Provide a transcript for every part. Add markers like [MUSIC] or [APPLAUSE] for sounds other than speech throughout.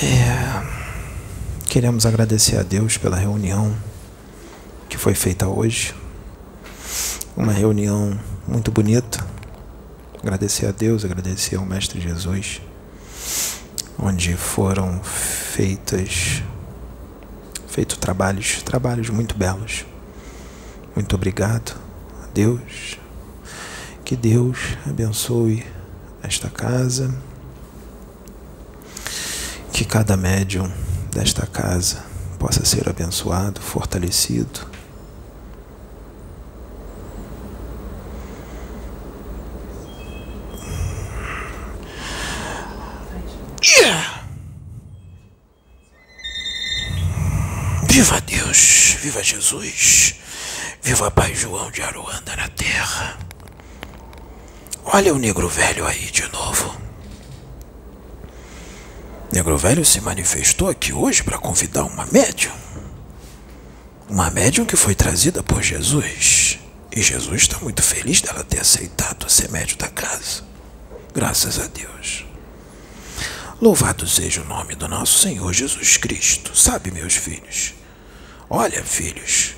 É, queremos agradecer a Deus pela reunião que foi feita hoje. Uma reunião muito bonita. Agradecer a Deus, agradecer ao Mestre Jesus, onde foram feitas feitos trabalhos, trabalhos muito belos. Muito obrigado a Deus. Que Deus abençoe esta casa. Cada médium desta casa possa ser abençoado, fortalecido. Viva Deus, viva Jesus, viva Pai João de Aruanda na terra. Olha o negro velho aí de novo. Negro Velho se manifestou aqui hoje para convidar uma médium. Uma médium que foi trazida por Jesus. E Jesus está muito feliz dela ter aceitado ser médium da casa. Graças a Deus. Louvado seja o nome do nosso Senhor Jesus Cristo. Sabe, meus filhos? Olha, filhos.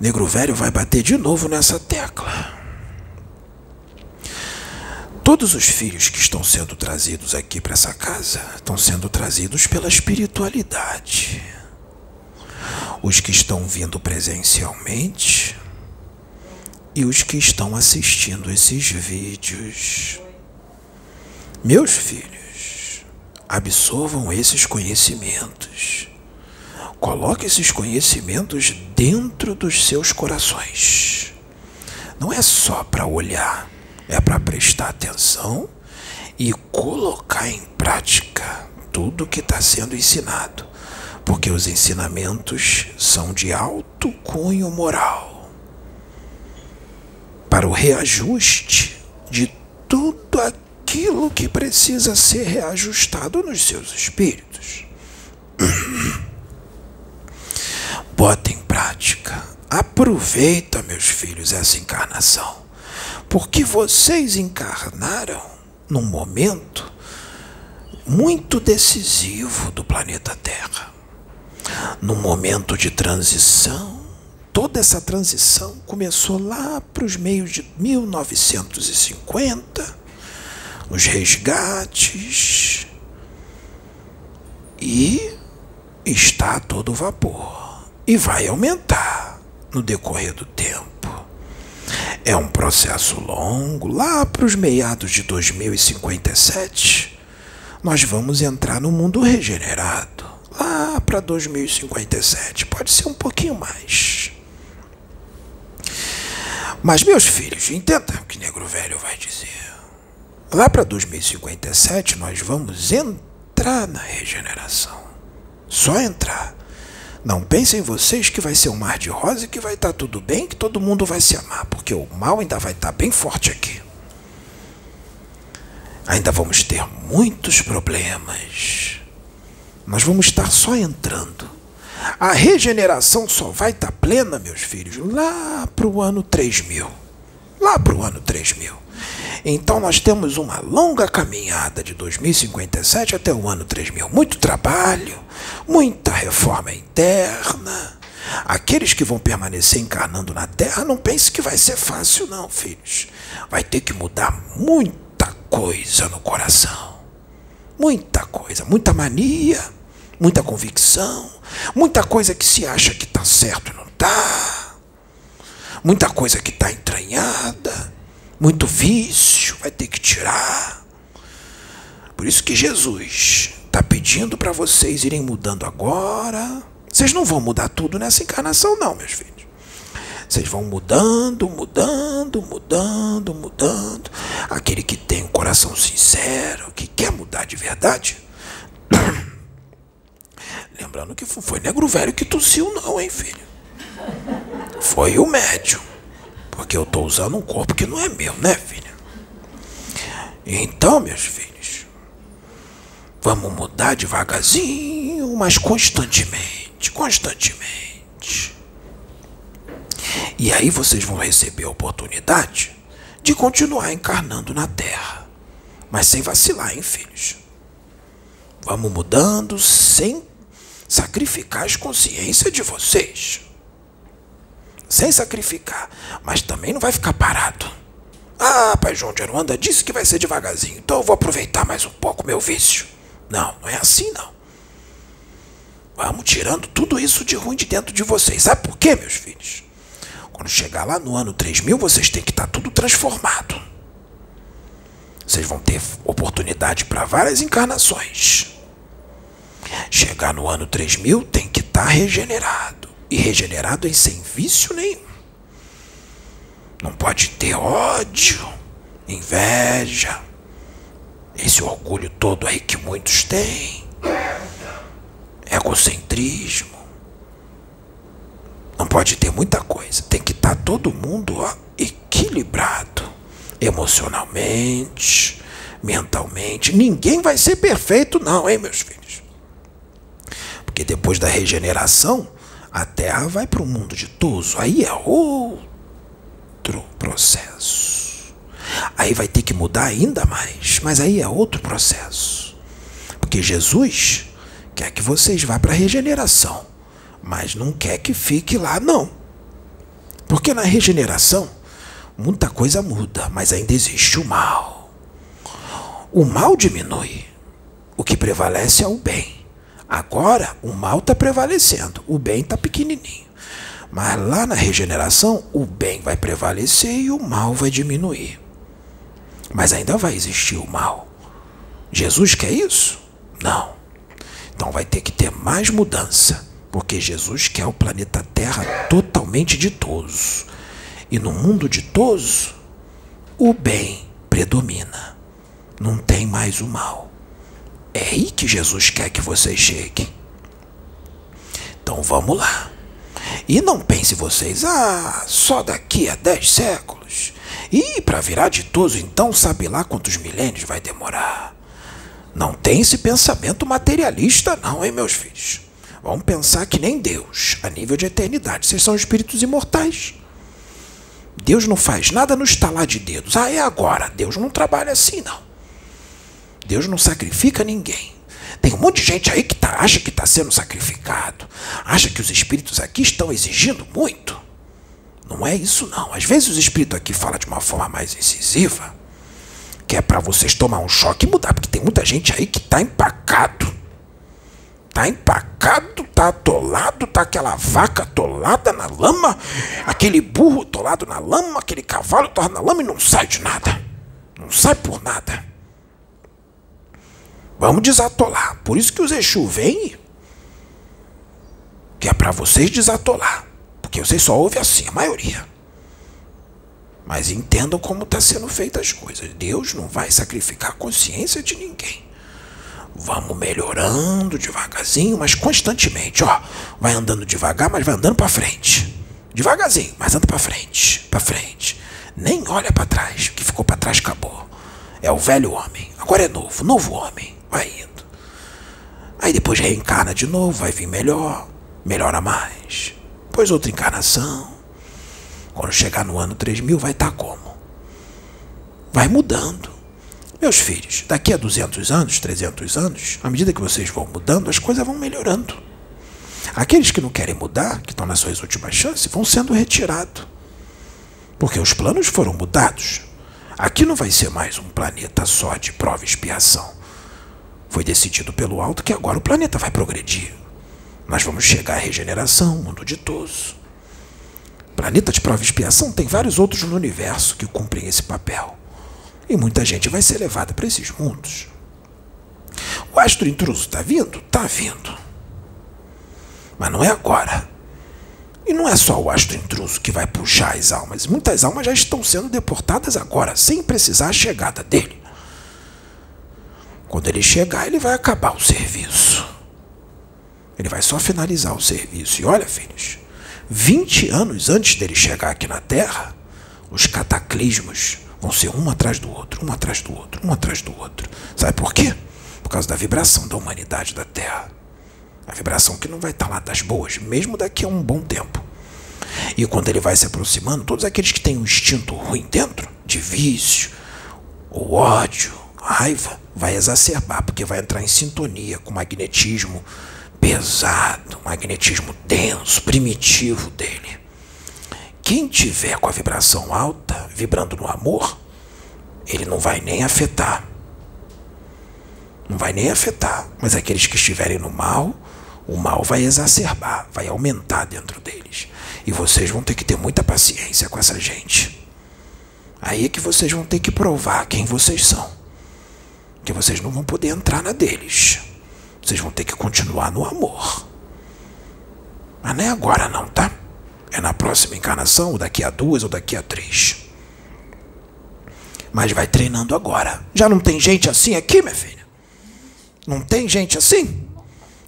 Negro Velho vai bater de novo nessa tecla. Todos os filhos que estão sendo trazidos aqui para essa casa estão sendo trazidos pela espiritualidade. Os que estão vindo presencialmente e os que estão assistindo esses vídeos. Meus filhos, absorvam esses conhecimentos. Coloque esses conhecimentos dentro dos seus corações. Não é só para olhar é para prestar atenção e colocar em prática tudo que está sendo ensinado, porque os ensinamentos são de alto cunho moral para o reajuste de tudo aquilo que precisa ser reajustado nos seus espíritos. Bota em prática. Aproveita, meus filhos, essa encarnação porque vocês encarnaram num momento muito decisivo do planeta Terra. Num momento de transição, toda essa transição começou lá para os meios de 1950, os resgates, e está a todo vapor. E vai aumentar no decorrer do tempo. É um processo longo, lá para os meados de 2057, nós vamos entrar no mundo regenerado. Lá para 2057, pode ser um pouquinho mais. Mas, meus filhos, entendam o que Negro Velho vai dizer. Lá para 2057, nós vamos entrar na regeneração. Só entrar. Não pensem vocês que vai ser um mar de rosa e que vai estar tudo bem, que todo mundo vai se amar, porque o mal ainda vai estar bem forte aqui. Ainda vamos ter muitos problemas. Nós vamos estar só entrando. A regeneração só vai estar plena, meus filhos, lá para o ano 3000. Lá para o ano 3000. Então nós temos uma longa caminhada de 2057 até o ano 3000. Muito trabalho, muita reforma interna. Aqueles que vão permanecer encarnando na Terra, não pense que vai ser fácil, não, filhos. Vai ter que mudar muita coisa no coração. Muita coisa, muita mania, muita convicção, muita coisa que se acha que está certo e não está. Muita coisa que está entranhada muito vício, vai ter que tirar. Por isso que Jesus está pedindo para vocês irem mudando agora. Vocês não vão mudar tudo nessa encarnação, não, meus filhos. Vocês vão mudando, mudando, mudando, mudando. Aquele que tem um coração sincero, que quer mudar de verdade. [COUGHS] Lembrando que foi negro velho que tossiu, não, hein, filho? Foi o médium. Porque eu estou usando um corpo que não é meu, né, filha? Então, meus filhos, vamos mudar devagarzinho, mas constantemente, constantemente. E aí vocês vão receber a oportunidade de continuar encarnando na Terra. Mas sem vacilar, hein, filhos? Vamos mudando sem sacrificar as consciências de vocês. Sem sacrificar. Mas também não vai ficar parado. Ah, pai João de Aruanda disse que vai ser devagarzinho, então eu vou aproveitar mais um pouco meu vício. Não, não é assim não. Vamos tirando tudo isso de ruim de dentro de vocês. Sabe por quê, meus filhos? Quando chegar lá no ano 3000, vocês têm que estar tudo transformado. Vocês vão ter oportunidade para várias encarnações. Chegar no ano 3000 tem que estar regenerado. E regenerado sem vício nenhum. Não pode ter ódio, inveja, esse orgulho todo aí que muitos têm, egocentrismo. Não pode ter muita coisa. Tem que estar todo mundo ó, equilibrado emocionalmente, mentalmente. Ninguém vai ser perfeito, não, hein, meus filhos? Porque depois da regeneração, a Terra vai para o mundo ditoso. Aí é outro processo. Aí vai ter que mudar ainda mais, mas aí é outro processo. Porque Jesus quer que vocês vá para a regeneração, mas não quer que fique lá, não. Porque na regeneração, muita coisa muda, mas ainda existe o mal. O mal diminui, o que prevalece é o bem. Agora, o mal está prevalecendo, o bem está pequenininho. Mas lá na regeneração, o bem vai prevalecer e o mal vai diminuir. Mas ainda vai existir o mal. Jesus quer isso? Não. Então vai ter que ter mais mudança, porque Jesus quer o planeta Terra totalmente ditoso. E no mundo ditoso, o bem predomina. Não tem mais o mal. É aí que Jesus quer que vocês cheguem. Então vamos lá. E não pense vocês, ah, só daqui a dez séculos. E para virar ditoso, então, sabe lá quantos milênios vai demorar. Não tem esse pensamento materialista, não, hein, meus filhos? Vamos pensar que nem Deus, a nível de eternidade. Vocês são espíritos imortais. Deus não faz nada no estalar de dedos. Ah, é agora. Deus não trabalha assim, não. Deus não sacrifica ninguém. Tem um monte de gente aí que tá, acha que está sendo sacrificado, acha que os espíritos aqui estão exigindo muito. Não é isso não. Às vezes os espíritos aqui falam de uma forma mais incisiva, que é para vocês tomar um choque e mudar, porque tem muita gente aí que está empacado. Tá empacado, tá atolado, tá aquela vaca atolada na lama, aquele burro atolado na lama, aquele cavalo atolado na lama e não sai de nada. Não sai por nada. Vamos desatolar. Por isso que os Exu vêm, que é para vocês desatolar. Porque vocês só ouvem assim, a maioria. Mas entendam como está sendo feitas as coisas. Deus não vai sacrificar a consciência de ninguém. Vamos melhorando devagarzinho, mas constantemente. Ó, vai andando devagar, mas vai andando para frente. Devagarzinho, mas anda para frente, para frente. Nem olha para trás. O que ficou para trás acabou. É o velho homem. Agora é novo, novo homem vai indo. Aí depois reencarna de novo, vai vir melhor, melhora mais. Depois outra encarnação. Quando chegar no ano 3000, vai estar tá como? Vai mudando. Meus filhos, daqui a 200 anos, 300 anos, à medida que vocês vão mudando, as coisas vão melhorando. Aqueles que não querem mudar, que estão nas suas últimas chances, vão sendo retirados. Porque os planos foram mudados. Aqui não vai ser mais um planeta só de prova e expiação. Foi decidido pelo alto que agora o planeta vai progredir. Nós vamos chegar à regeneração, mundo ditoso. Planeta de prova e expiação tem vários outros no universo que cumprem esse papel. E muita gente vai ser levada para esses mundos. O astro intruso está vindo? Está vindo. Mas não é agora. E não é só o astro intruso que vai puxar as almas. Muitas almas já estão sendo deportadas agora, sem precisar a chegada dele. Quando ele chegar, ele vai acabar o serviço. Ele vai só finalizar o serviço. E olha, filhos, 20 anos antes dele chegar aqui na Terra, os cataclismos vão ser um atrás do outro, um atrás do outro, um atrás do outro. Sabe por quê? Por causa da vibração da humanidade da Terra. A vibração que não vai estar lá das boas, mesmo daqui a um bom tempo. E quando ele vai se aproximando, todos aqueles que têm um instinto ruim dentro, de vício, o ódio, raiva, vai exacerbar, porque vai entrar em sintonia com o magnetismo pesado, magnetismo denso, primitivo dele. Quem tiver com a vibração alta, vibrando no amor, ele não vai nem afetar. Não vai nem afetar. Mas aqueles que estiverem no mal, o mal vai exacerbar, vai aumentar dentro deles. E vocês vão ter que ter muita paciência com essa gente. Aí é que vocês vão ter que provar quem vocês são. Que vocês não vão poder entrar na deles. Vocês vão ter que continuar no amor. Mas não é agora não, tá? É na próxima encarnação, ou daqui a duas, ou daqui a três. Mas vai treinando agora. Já não tem gente assim aqui, minha filha? Não tem gente assim?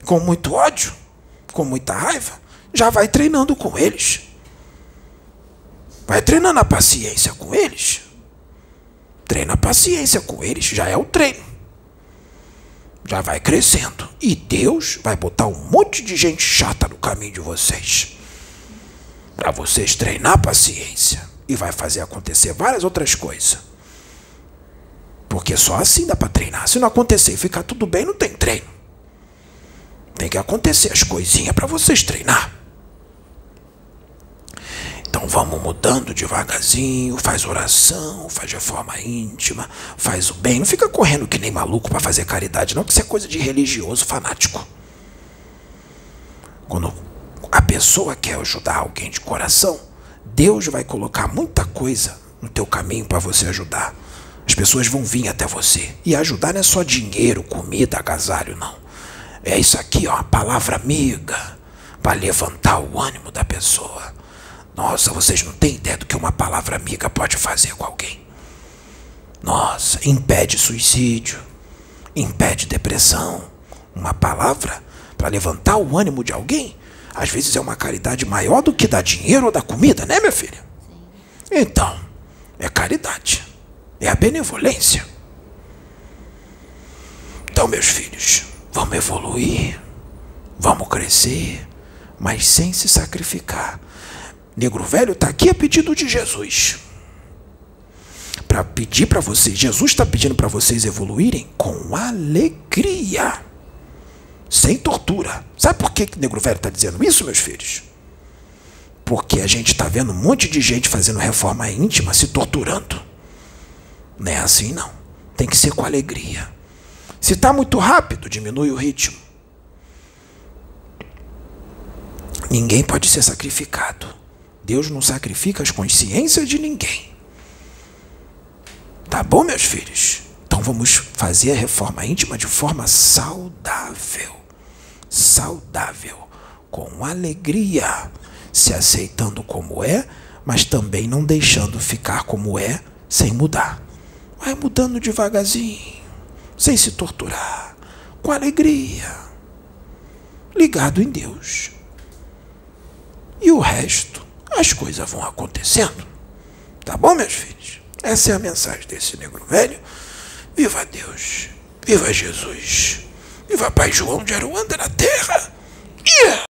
Com muito ódio? Com muita raiva? Já vai treinando com eles. Vai treinando a paciência com eles. Treina a paciência com eles, já é o treino. Já vai crescendo. E Deus vai botar um monte de gente chata no caminho de vocês para vocês treinar a paciência e vai fazer acontecer várias outras coisas. Porque só assim dá para treinar. Se não acontecer e ficar tudo bem, não tem treino. Tem que acontecer as coisinhas para vocês treinar. Então vamos mudando devagarzinho, faz oração, faz reforma íntima, faz o bem. Não fica correndo que nem maluco para fazer caridade, não, que isso é coisa de religioso fanático. Quando a pessoa quer ajudar alguém de coração, Deus vai colocar muita coisa no teu caminho para você ajudar. As pessoas vão vir até você. E ajudar não é só dinheiro, comida, agasalho, não. É isso aqui, ó, a palavra amiga, para levantar o ânimo da pessoa. Nossa, vocês não têm ideia do que uma palavra amiga pode fazer com alguém. Nossa, impede suicídio, impede depressão. Uma palavra para levantar o ânimo de alguém às vezes é uma caridade maior do que dar dinheiro ou dar comida, né, minha filha? Então, é caridade. É a benevolência. Então, meus filhos, vamos evoluir, vamos crescer, mas sem se sacrificar. Negro velho está aqui a pedido de Jesus. Para pedir para vocês, Jesus está pedindo para vocês evoluírem com alegria sem tortura. Sabe por que, que o Negro Velho está dizendo isso, meus filhos? Porque a gente está vendo um monte de gente fazendo reforma íntima se torturando. Não é assim, não. Tem que ser com alegria. Se está muito rápido, diminui o ritmo. Ninguém pode ser sacrificado. Deus não sacrifica as consciências de ninguém. Tá bom, meus filhos? Então vamos fazer a reforma íntima de forma saudável saudável, com alegria, se aceitando como é, mas também não deixando ficar como é sem mudar. Vai mudando devagarzinho, sem se torturar, com alegria, ligado em Deus. E o resto, as coisas vão acontecendo. Tá bom, meus filhos? Essa é a mensagem desse negro velho. Viva Deus! Viva Jesus! Viva Pai João de Aruanda na terra! Yeah!